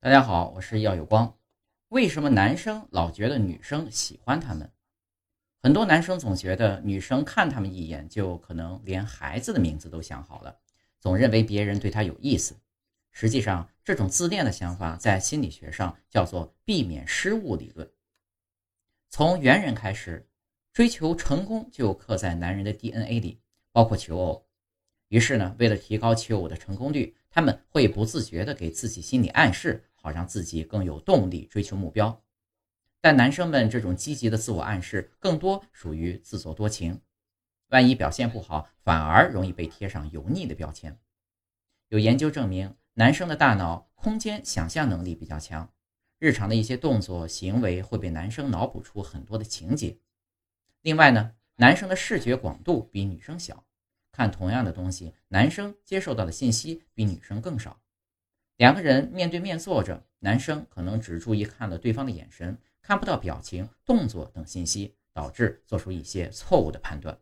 大家好，我是耀有光。为什么男生老觉得女生喜欢他们？很多男生总觉得女生看他们一眼就可能连孩子的名字都想好了，总认为别人对他有意思。实际上，这种自恋的想法在心理学上叫做避免失误理论。从猿人开始，追求成功就刻在男人的 DNA 里，包括求偶。于是呢，为了提高求偶的成功率，他们会不自觉地给自己心理暗示。好让自己更有动力追求目标，但男生们这种积极的自我暗示更多属于自作多情，万一表现不好，反而容易被贴上油腻的标签。有研究证明，男生的大脑空间想象能力比较强，日常的一些动作行为会被男生脑补出很多的情节。另外呢，男生的视觉广度比女生小，看同样的东西，男生接受到的信息比女生更少。两个人面对面坐着，男生可能只注意看了对方的眼神，看不到表情、动作等信息，导致做出一些错误的判断。